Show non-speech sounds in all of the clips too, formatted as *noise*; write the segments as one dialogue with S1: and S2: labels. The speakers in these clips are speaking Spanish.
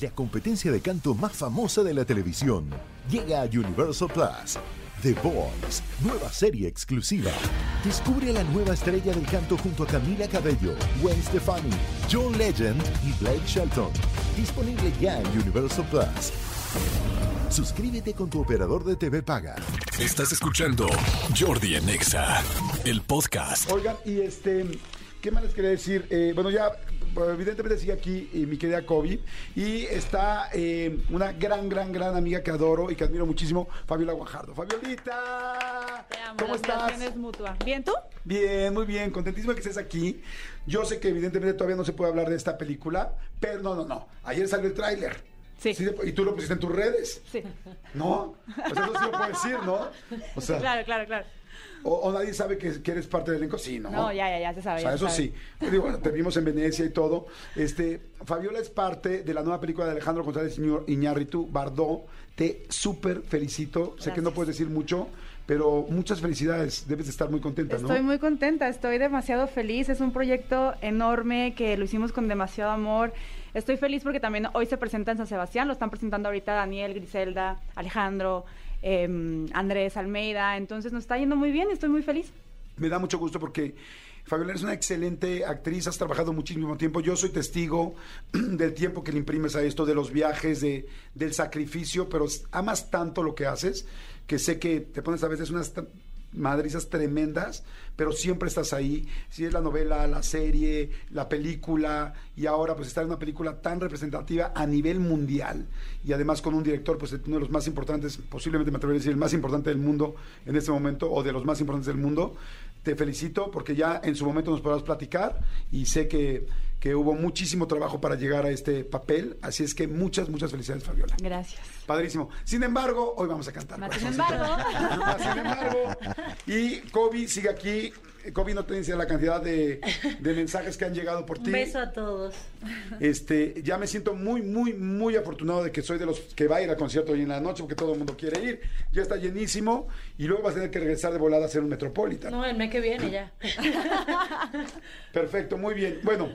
S1: la competencia de canto más famosa de la televisión. Llega a Universal Plus. The Voice, nueva serie exclusiva. Descubre a la nueva estrella del canto junto a Camila Cabello, Gwen Stefani, John Legend y Blake Shelton. Disponible ya en Universal Plus. Suscríbete con tu operador de TV Paga.
S2: Estás escuchando Jordi en Exa, el podcast.
S3: Oigan, y este, ¿qué más les quería decir? Eh, bueno, ya evidentemente sigue aquí eh, mi querida Kobe y está eh, una gran, gran, gran amiga que adoro y que admiro muchísimo, Fabiola Guajardo. Fabiolita,
S4: Te amo,
S3: ¿cómo
S4: la
S3: estás?
S4: es mutua. ¿Bien tú?
S3: Bien, muy bien, contentísima que estés aquí. Yo sé que evidentemente todavía no se puede hablar de esta película, pero no, no, no. Ayer salió el tráiler.
S4: Sí.
S3: y tú lo pusiste en tus redes,
S4: Sí.
S3: ¿no? Sea, eso sí lo puedo decir, ¿no? O sea,
S4: Claro, claro, claro.
S3: O, o nadie sabe que, que eres parte del elenco, sí, ¿no?
S4: No, ya, ya, ya se sabe.
S3: O sea,
S4: se
S3: eso
S4: sabe.
S3: sí. Yo digo, bueno, te vimos en Venecia y todo. Este, Fabiola es parte de la nueva película de Alejandro González Iñárritu, Bardó. Te súper felicito. Sé que no puedes decir mucho, pero muchas felicidades. Debes de estar muy contenta, ¿no?
S4: Estoy muy contenta, estoy demasiado feliz. Es un proyecto enorme que lo hicimos con demasiado amor. Estoy feliz porque también hoy se presenta en San Sebastián. Lo están presentando ahorita Daniel, Griselda, Alejandro, em, Andrés Almeida. Entonces nos está yendo muy bien. Estoy muy feliz.
S3: Me da mucho gusto porque Fabiola es una excelente actriz, has trabajado muchísimo tiempo. Yo soy testigo *clears throat* del tiempo que le imprimes a esto, de los viajes, de, del sacrificio, pero amas tanto lo que haces que sé que te pones a veces unas madrizas tremendas, pero siempre estás ahí. Si es la novela, la serie, la película, y ahora pues estar en una película tan representativa a nivel mundial, y además con un director, pues uno de los más importantes, posiblemente me atrevería a decir el más importante del mundo en este momento, o de los más importantes del mundo, te felicito porque ya en su momento nos podrás platicar y sé que, que hubo muchísimo trabajo para llegar a este papel, así es que muchas, muchas felicidades Fabiola.
S4: Gracias.
S3: Padrísimo. Sin embargo, hoy vamos a cantar.
S4: Más
S3: corazoncito.
S4: sin embargo.
S3: Más sin embargo. Y Kobe sigue aquí. Kobe no te dice la cantidad de, de mensajes que han llegado por ti.
S5: Un beso a todos.
S3: Este, ya me siento muy, muy, muy afortunado de que soy de los que va a ir al concierto hoy en la noche porque todo el mundo quiere ir. Ya está llenísimo y luego vas a tener que regresar de volada a hacer un Metropolitan.
S5: No, el mes que viene ya. *laughs*
S3: Perfecto, muy bien. Bueno,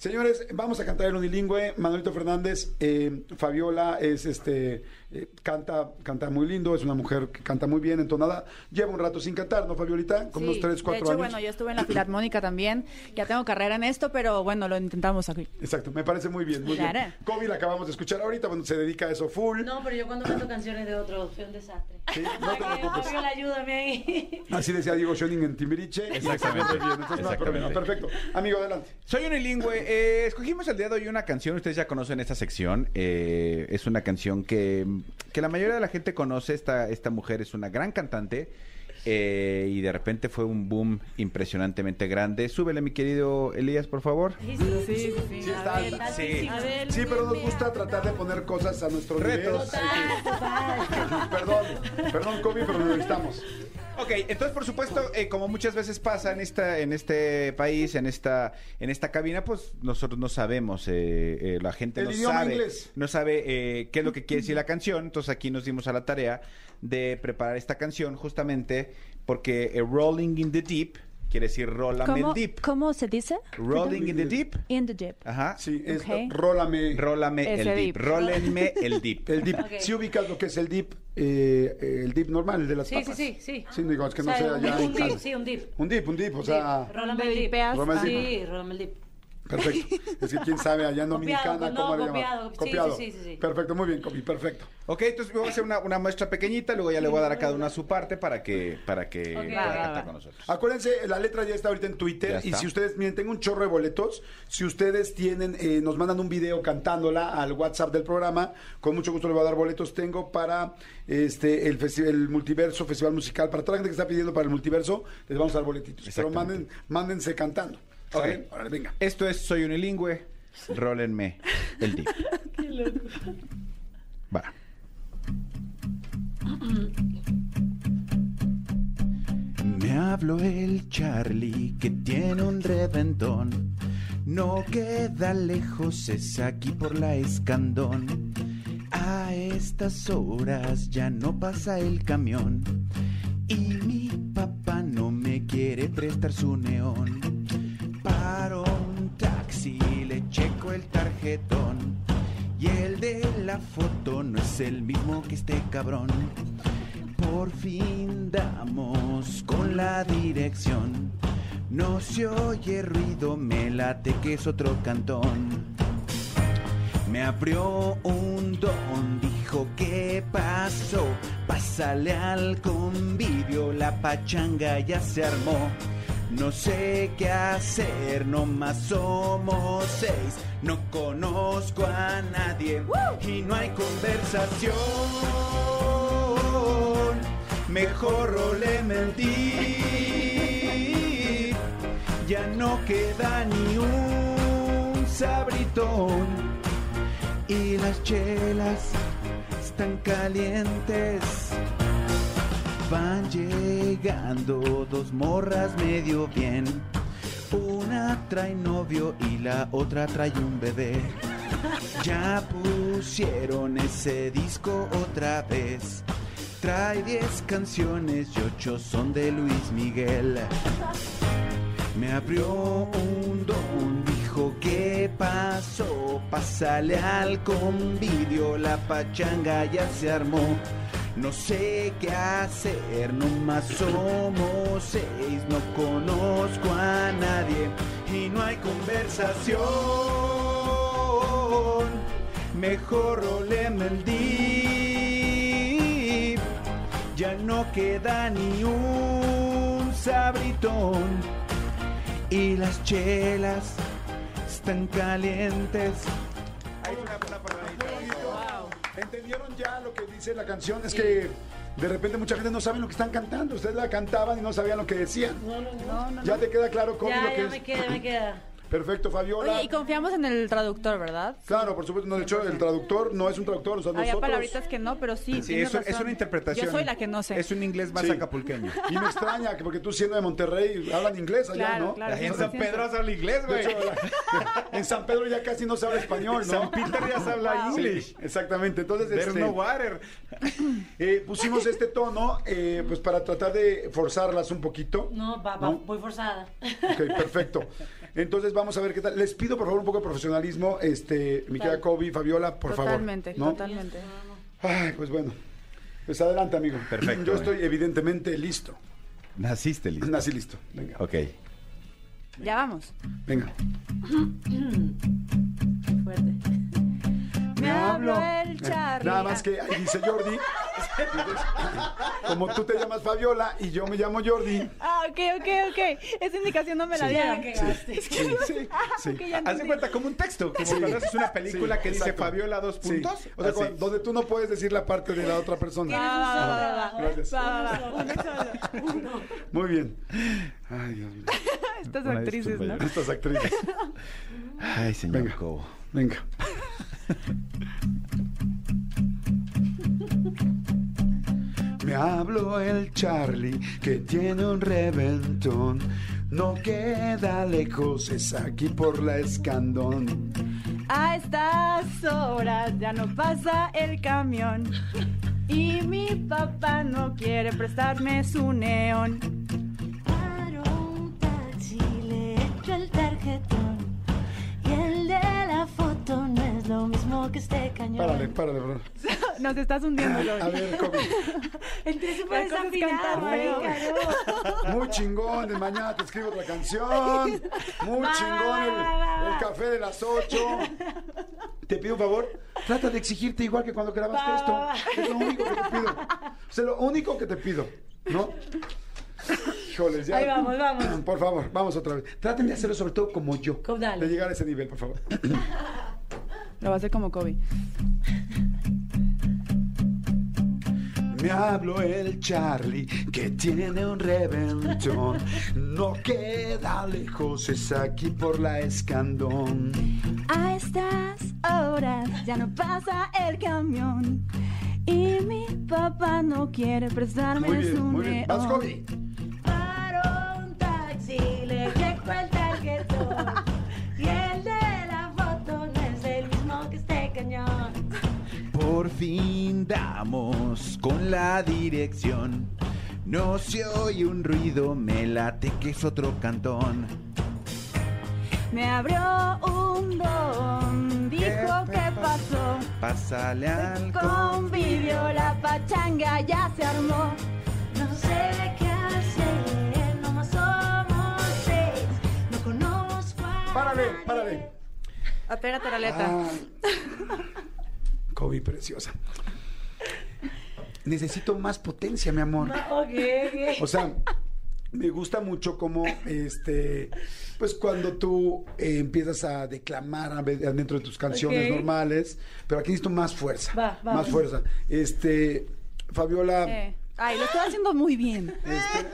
S3: señores, vamos a cantar el unilingüe. Manuelito Fernández, eh, Fabiola es este eh, canta, canta muy lindo, es una mujer que canta muy bien, entonada. Lleva un rato sin cantar, ¿no, Fabiolita? Como unos
S4: Sí,
S3: 3, 4
S4: de hecho,
S3: años.
S4: bueno, yo estuve en la Filarmónica también. Ya tengo carrera en esto, pero bueno, lo intentamos aquí.
S3: Exacto, me parece muy bien, muy bien. Kobe la acabamos de escuchar ahorita, bueno, se dedica a eso full.
S5: No, pero yo cuando canto canciones de otros fui un desastre.
S3: Sí, no *laughs* te preocupes.
S5: Fabiola, ayúdame ahí. *laughs*
S3: Así decía Diego Schoening en Timbiriche.
S6: Exactamente.
S3: bien, entonces no hay problema.
S6: Exactamente.
S3: Perfecto. Amigo, adelante.
S6: Soy unilingüe. Eh, escogimos el día de hoy una canción, ustedes ya conocen esta sección. eh, es una canción que, que la mayoría de la gente conoce. Esta, esta mujer es una gran cantante. eh, y de repente fue un boom impresionantemente grande. Súbele, mi querido Elías, por favor.
S4: Sí, sí, sí.
S3: Sí, está-
S4: Adel,
S6: sí.
S3: Sí, pero nos gusta tratar de poner cosas a nuestro nivel.
S6: Retos.
S3: Perdón, perdón, Kobe, pero lo necesitamos.
S6: Ok, entonces por supuesto, eh, como muchas veces pasa en esta, en este país, en esta, en esta cabina, pues nosotros no sabemos, eh, eh, la gente
S3: El
S6: no sabe,
S3: inglés.
S6: no sabe eh, qué es lo que quiere decir la canción. Entonces aquí nos dimos a la tarea de preparar esta canción justamente porque eh, Rolling in the Deep quiere decir Rólame el
S7: ¿Cómo,
S6: Deep.
S7: ¿Cómo se dice?
S6: Rolling in the Deep.
S7: In the deep.
S6: Ajá.
S3: Sí, es
S7: Ok.
S3: rólame.
S6: Rólame el Deep.
S4: deep.
S6: Rólenme el Deep.
S3: El dip.
S5: Ok.
S3: Si ubicas lo que es el dip, eh, eh, el dip normal, el de las
S5: Sí, sí,
S3: papas.
S5: sí, sí.
S3: Sí, digo, es que no
S5: O sea,
S3: sea
S5: un,
S3: ya
S5: un dip, sí, un dip.
S3: Un dip, un dip, o sea,
S5: dip. Sí, rólame el dip.
S3: Perfecto. Es que quién sabe allá en *laughs*
S5: Copiado,
S3: Dominicana
S5: no,
S3: cómo le
S5: copiado.
S3: Copiado.
S5: sí, sí, sí, sí.
S3: Perfecto, muy bien, Kobe, perfecto.
S6: Ok, entonces vamos a hacer una, una muestra pequeñita, luego ya le voy a dar a cada una su parte para que, para que
S5: Ok.
S6: pueda
S5: Va,
S6: cantar
S4: va.
S6: con nosotros.
S3: Acuérdense, la letra ya está ahorita en Twitter y si ustedes, miren, tengo un chorro de boletos, si ustedes tienen, eh, nos mandan un video cantándola al WhatsApp del programa, con mucho gusto les voy a dar boletos, tengo para este el, el multiverso, festival musical, para toda la gente que está pidiendo para el multiverso, les vamos a dar boletitos, pero manden, mándense cantando.
S6: Ok.
S3: Órale, venga.
S6: Esto es Soy Unilingüe, rólenme el Deep. *laughs* Va. Me habló el Charlie que tiene un reventón. No queda lejos, es aquí por la escandón. A estas horas ya no pasa el camión. Y mi papá no me quiere prestar su neón. El tarjetón. Y el de la foto no es el mismo que este cabrón. Por fin damos con la dirección. No se oye ruido, me late que es otro cantón. Me abrió un don, dijo que pasó. Pásale al convivio, la pachanga ya se armó. No sé qué hacer, nomás somos seis. No conozco a nadie y no hay conversación. Mejor el dip. Ya no queda ni un sabritón. Y las chelas están calientes. Van llegando dos morras medio bien. Una trae novio y la otra trae un bebé. Ya pusieron ese disco otra vez. Trae 10 canciones y ocho son de Luis Miguel. Me abrió un don, dijo ¿qué pasó? Pásale al convivio, la pachanga ya se armó. No sé qué hacer, nomás somos seis, no conozco a nadie y no hay conversación. Mejor roleme el dip, ya no queda ni un sabritón y las chelas están calientes.
S3: Una, una. ¿Entendieron ya dice la canción? Es que de repente mucha gente no sabe lo que están cantando. Ustedes la cantaban y no sabían lo que decían.
S5: No, no, no.
S3: Ya te queda claro cómo lo que
S5: ya
S3: es.
S5: me queda, me queda.
S3: Perfecto, Fabiola.
S4: Oye, y confiamos en el traductor, ¿verdad?
S3: Claro, por supuesto. No, de hecho, el traductor no es un traductor. O sea,
S4: Había
S3: nosotros...
S4: palabritas que no, pero sí.
S6: Sí, es, un- es
S4: razón.
S6: una interpretación.
S4: Yo soy la que no sé.
S6: Es un inglés más
S3: Sí.
S6: acapulqueño.
S3: Y me extraña, que porque tú siendo de Monterrey hablan inglés allá,
S4: Claro,
S3: ¿no?
S4: claro.
S6: En San Pedro se habla inglés, güey.
S3: en San Pedro ya casi no se habla español, ¿no?
S6: San Peter ya se habla
S4: Wow.
S3: Sí, exactamente. Entonces,
S6: There's
S3: este,
S6: no water. *clears throat*
S3: eh, pusimos este tono eh, pues para tratar de forzarlas un poquito.
S5: No, va, va,
S3: ¿No?
S5: voy forzada.
S3: Ok, perfecto. Entonces vamos a ver qué tal. Les pido por favor un poco de profesionalismo, este, mi querida Kobe, Fabiola, por
S4: Totalmente,
S3: favor. ¿no?
S4: totalmente.
S3: Ay, pues bueno. Pues adelante, amigo.
S6: Perfecto,
S3: Yo
S6: eh.
S3: estoy evidentemente listo.
S6: Naciste listo.
S3: Nací listo. Venga.
S6: Ok.
S4: Ya vamos.
S3: Venga.
S5: Fuerte.
S4: Me habló el Charlie.
S3: Nada más que ahí dice Jordi. Como tú te llamas Fabiola y yo me llamo Jordi.
S4: Ah, ok, ok, ok. Esa indicación no me la
S3: Sí.
S4: Dieron.
S3: Sí, sí, sí. *laughs*
S4: Ok, ya
S6: Haz de cuenta como un texto, como cuando haces una película
S3: Sí,
S6: que dice. Fabiola dos
S3: Sí.
S6: puntos.
S3: O sea, cuando- donde tú no puedes decir la parte de la otra persona. Muy bien. Ay, Dios mío.
S4: Estas actrices, ¿no?
S3: Estas actrices.
S6: Ay, señor
S3: Venga.
S6: Cobo.
S3: Venga. *laughs* Me habló el Charlie que tiene un reventón. No queda lejos, es aquí por la escandón.
S4: A estas horas ya no pasa el camión. Y mi papá no quiere prestarme su neón.
S7: Paro un taxi, le echo el tarjetón. Y el de la foto no es lo mismo que este cañón.
S3: Párale, párale, bro. *laughs*
S4: Nos estás hundiendo,
S3: A
S4: Lori.
S3: ver, Kobe.
S5: Entré súper desafinada, no.
S3: Muy chingón, de mañana te escribo otra canción. Muy
S5: Va,
S3: chingón el,
S5: va, va, va.
S3: el café de las 8. Te pido un favor, trata de exigirte igual que cuando grabaste
S5: Va,
S3: esto.
S5: va, va.
S3: Es lo único que te pido. O sea, lo único que te pido, ¿no? Híjoles, ya.
S5: Ahí vamos, vamos.
S3: Por favor, vamos otra vez. Traten de hacerlo sobre todo como yo.
S5: Como dale.
S3: De llegar a ese nivel, por favor.
S4: Lo va a hacer como Kobe.
S3: Me habló el Charlie que tiene un reventón. No queda lejos, es aquí por la escandón.
S4: A estas horas ya no pasa el camión. Y mi papá no quiere prestarme
S3: Muy bien,
S4: su
S3: muy bien. Vas. Kobe.
S5: Paro un taxi, le el
S6: fin damos con la dirección. No se oye un ruido, me late que es otro cantón.
S4: Me abrió un don, dijo
S6: ¿Qué
S4: qué pasó.
S6: Pásale al
S4: Convivio, la pachanga ya se armó.
S7: No sé qué hacer, nomás somos seis. No conozco a
S3: Párale, párale.
S4: Apégate la letra.
S3: Ah. *laughs* Kobe, preciosa. Necesito más potencia, mi amor.
S5: Ok, ok.
S3: O sea, me gusta mucho cómo, este, pues cuando tú eh, empiezas a declamar a ve- dentro de tus canciones normales, pero aquí necesito más fuerza.
S5: Va, va.
S3: Más fuerza. Este, Fabiola,
S4: Eh, Ay, lo estoy haciendo muy bien.
S3: este,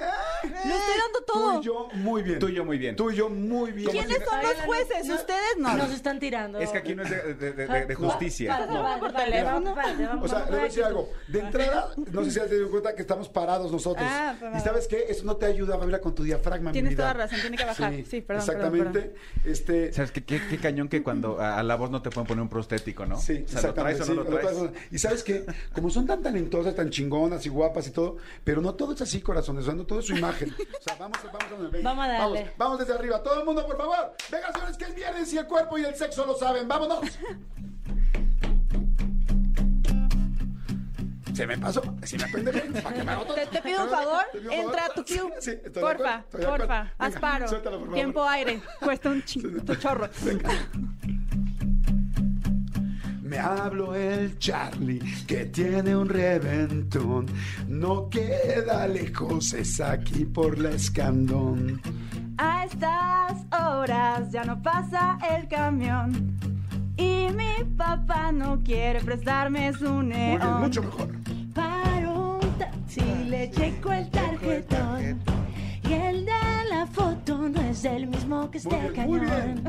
S4: Lo estoy dando
S3: tú
S4: todo.
S3: y yo muy bien.
S6: Tú y yo muy bien.
S3: Tú y yo muy bien.
S4: ¿Quiénes son los jueces? Ustedes no.
S5: Nos están tirando.
S6: Es que aquí no es de, de- de- de- de justicia.
S4: No, teléfono.
S5: párate, vamos,
S3: O sea, le voy a decir algo. De entrada, no sé si has tenido cuenta que estamos parados nosotros.
S4: Ah,
S3: y sabes qué, eso no te ayuda, Fabiola, con tu diafragma. mi
S4: Tienes
S3: vida.
S4: toda razón, tiene que bajar. Sí, perdón,
S3: Exactamente.
S4: perdón,
S3: Este,
S6: ¿Sabes qué, qué, qué cañón que cuando a, a la voz no te pueden poner un prostético, ¿no?
S3: Sí,
S6: o sea, ¿lo traes
S3: exactamente.
S6: o
S3: sí,
S6: no lo
S3: lo
S6: traes?
S3: Y sabes qué, como son tan talentosas, tan chingonas y guapas y todo, pero no todo es así, corazones, o sea, no todo es su imagen. O sea, vamos, vamos, a
S5: Vamos a darle.
S3: Vamos, vamos desde arriba. Todo el mundo, por favor. Venga, señores, que es viernes y el cuerpo y el sexo lo saben. ¡Vámonos! Se me pasó. Si me aprende ¿para hago todo?
S4: Te, te pido un favor, entra a tu cue.
S3: Sí, de
S4: porfa,
S3: acuerdo,
S4: porfa,
S3: Venga,
S4: haz paro.
S3: suéltalo, por favor.
S4: Tiempo aire, cuesta un chingo, chorro.
S3: Me hablo el Charlie que tiene un reventón. No queda lejos, es aquí por la escandón.
S4: A estas horas ya no pasa el camión. Y mi papá no quiere prestarme su
S3: Muy bien,
S4: neón.
S3: mucho mejor.
S7: Paro un taxi, le checo el tarjetón. La foto no es el mismo que
S3: Muy
S7: este
S3: bien, muy
S7: cañón.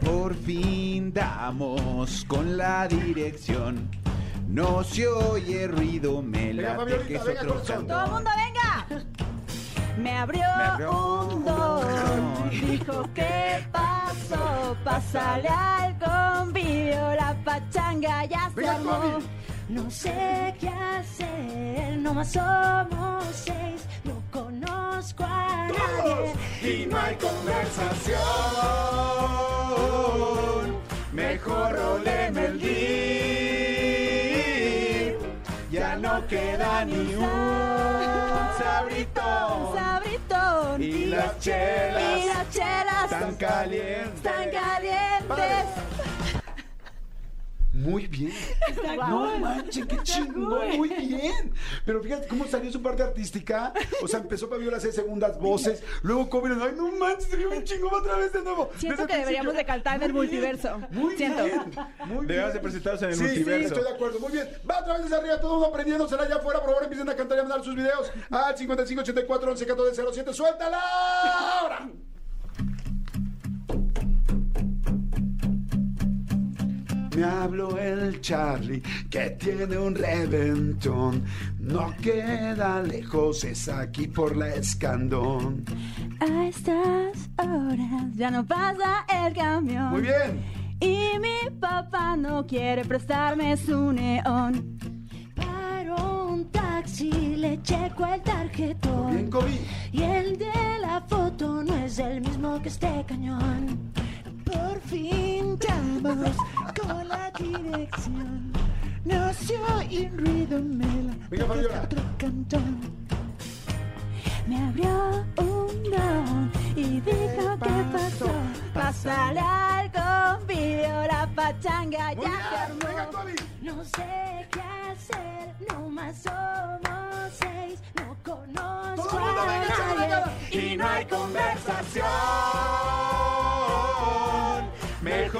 S6: Por fin damos con la dirección. No se oye ruido, me
S3: Fabiolita,
S6: que es
S3: venga,
S6: otro
S3: corazón.
S4: ¡Todo el mundo venga! Me abrió,
S6: Me abrió
S4: un don, dijo ¿qué pasó? Pásale al convivio, la pachanga ya se armó.
S7: No sé qué hacer, nomás somos seis. No conozco a nadie.
S3: Y no hay conversación.
S6: Mejor roleme el dip. Ya no queda ni un sabritón.
S4: Sabritón.
S6: Y las chelas
S4: Y las chelas
S6: tan calientes.
S4: tan calientes.
S3: Muy bien. No manchen, qué chingón, muy bien. Pero fíjate cómo salió su parte artística. O sea, empezó Fabiola a hacer segundas *laughs* voces. Luego Kobe, ay, no manches, se vio bien chingón otra vez de nuevo.
S4: Siento
S3: Desde
S4: que deberíamos de cantar en el
S3: Muy bien,
S4: multiverso.
S3: Muy
S4: Siento.
S3: bien. Muy
S6: de presentarse en el
S3: Sí,
S6: multiverso.
S3: Sí, estoy de acuerdo. Muy bien. Va otra vez desde arriba, todo el mundo aprendiéndosela allá afuera. Por favor, empiecen a cantar y a mandar sus videos al 55 84 11 14 07. ¡Suéltala! ¡Ahora! Me habló el Charlie que tiene un reventón. No queda lejos, es aquí por la escandón.
S4: A estas horas ya no pasa el camión.
S3: Muy bien.
S4: Y mi papá no quiere prestarme su neón.
S7: Paro un taxi, le checo el tarjetón.
S3: Bien.
S7: Y el de la foto no es el mismo que este cañón. Por fin damos con la dirección. No se oye ruido, me la
S3: Venga, Fabiola.
S7: otro cantón.
S4: Me abrió un don y dijo qué pasó. Pásale al convivio, la pachanga
S3: Muy
S4: ya
S3: bien. Venga.
S7: No sé qué hacer, nomás somos seis. No conozco
S3: Todo el mundo,
S7: a
S3: venga, échale la
S7: nadie.
S6: Y no hay conversación.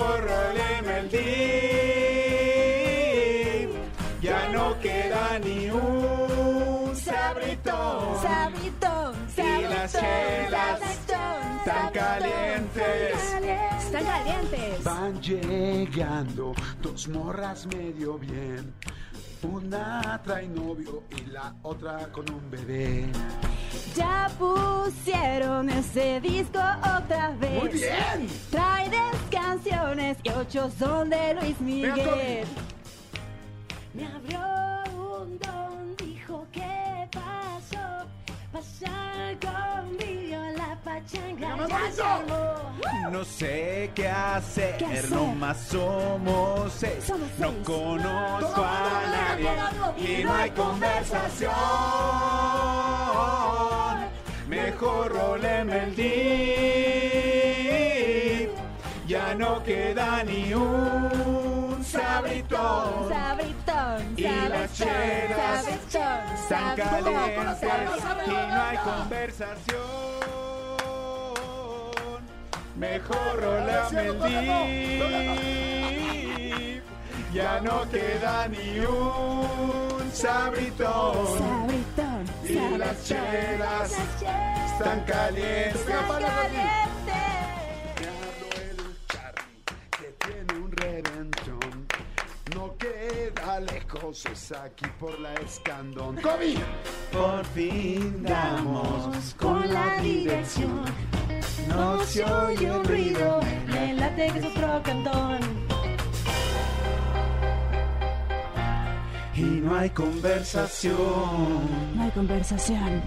S6: Mejor roleme el dip. Ya no queda ni un sabritón.
S4: Sabritón,
S6: Y las chelas
S4: sabritón,
S6: tan calientes.
S4: Están calientes.
S3: Van llegando dos morras medio bien. Una trae novio y la otra con un bebé.
S4: Ya pusieron ese disco otra vez.
S3: ¡Muy bien!
S4: Trae 10 canciones y ocho son de Luis Miguel.
S7: Me abrió un don, dijo qué pasó. Pasar con vídeo la pachanga ya.
S6: No sé qué hacer,
S7: ¿Qué hacer?
S6: nomás somos seis.
S7: Somos
S6: No
S7: seis.
S6: conozco a nadie y no hay conversación. Mejor roleme el dip. Ya no queda ni un sabritón.
S7: Sabritón,
S6: Y las chelas Están calientes y no hay conversación. Mejor rolame el dip. Ya no queda ni un sabritón.
S7: Sabritón,
S6: Y las
S7: sabritón.
S6: chelas
S7: Las chelas
S6: Están calientes.
S7: están calientes.
S3: Es aquí por la escandón. ¡Kobe!
S6: Por fin damos
S7: con la dirección. No se oye un ruido, me late que es otro cantón.
S6: y no hay conversación.
S7: No hay conversación.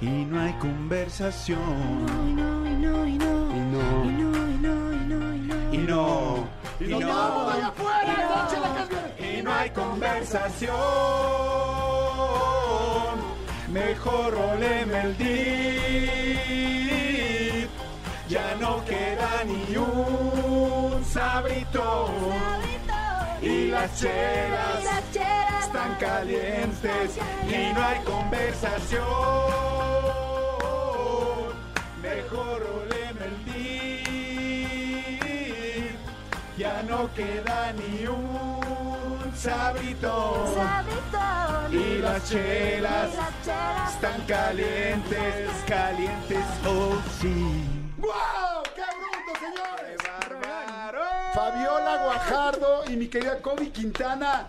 S6: Y no hay conversación.
S7: No, y no, y no, y no.
S3: Y no.
S7: Y no, y no, y no, y no.
S6: Y no.
S3: Y afuera,
S7: Y no.
S6: Y no hay conversación. Mejor oleme el dip. Ya no queda ni un sabritón. Y las chelas
S7: Las chelas
S6: están calientes y no hay conversación. Mejor oleme el. Ya no queda ni un sabritón.
S7: Sabritón.
S6: Y las chelas
S7: Y las chelas
S6: están calientes, calientes, oh sí.
S3: ¡Guau! ¡Qué bruto, señores!
S6: ¡Bárbaro!
S3: Fabiola Guajardo y mi querida Kobe Quintana.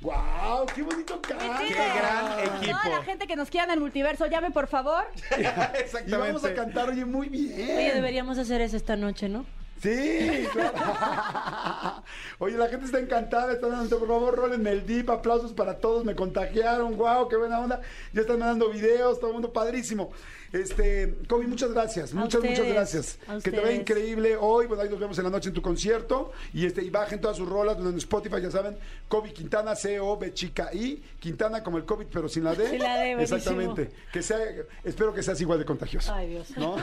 S3: ¡Guau! ¡Qué bonito canto!
S6: ¡Qué gran equipo!
S4: Toda la gente que nos quiera en el multiverso, llame por favor. *laughs*
S3: Y vamos a
S6: Exactamente.
S3: cantar, oye, muy bien.
S5: Oye, deberíamos hacer eso esta noche, ¿no?
S3: Sí, claro. *laughs* Oye, la gente está encantada, están dando, por favor, rólenme el dip, aplausos para todos, me contagiaron, wow, qué buena onda. Ya están mandando videos, todo el mundo padrísimo. Este, Kobe, muchas gracias, muchas, muchas
S5: ustedes,
S3: gracias. Que te
S5: ustedes.
S3: increíble hoy, bueno, ahí nos vemos en la noche en tu concierto. Y este, y bajen todas sus rolas en Spotify, ya saben, Kobe Quintana, C-O-B chica I, Quintana como el COVID, pero sin la D. *laughs*
S5: Sin la D, buenísimo.
S3: Exactamente. Que sea, espero que seas igual de contagioso.
S5: Ay, Dios.
S3: ¿No?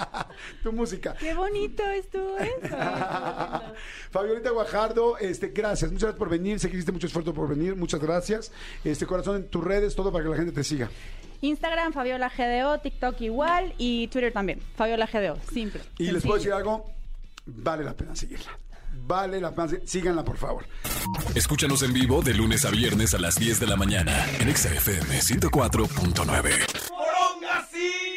S3: *laughs* tu música.
S4: Qué bonito eso. *laughs*
S3: Fabiolita Guajardo, este, gracias, muchas gracias por venir, sé que hiciste mucho esfuerzo por venir, muchas gracias. Este corazón en tus redes, todo para que la gente te siga.
S4: Instagram, Fabiola GDO, TikTok igual y Twitter también. Fabiola GDO, simple.
S3: Y les puedo decir algo, vale la pena seguirla. Vale la pena, síganla por favor.
S2: Escúchanos en vivo de lunes a viernes a las 10 de la mañana en Exa FM 104.9.